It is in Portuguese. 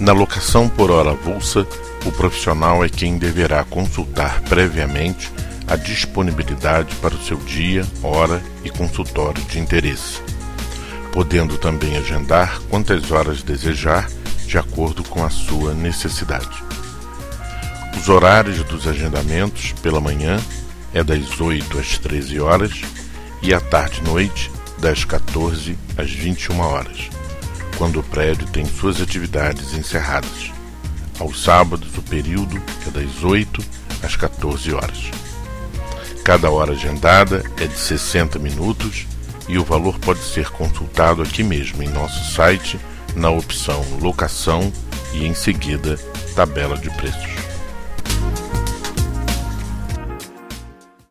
Na locação por hora avulsa, o profissional é quem deverá consultar previamente a disponibilidade para o seu dia, hora e consultório de interesse, podendo também agendar quantas horas desejar de acordo com a sua necessidade. Os horários dos agendamentos pela manhã é das 8 às 13 horas e à tarde e noite das 14 às 21 horas, quando o prédio tem suas atividades encerradas. Aos sábados o período é das 8 às 14 horas. Cada hora agendada é de 60 minutos e o valor pode ser consultado aqui mesmo em nosso site na opção locação e em seguida tabela de preços.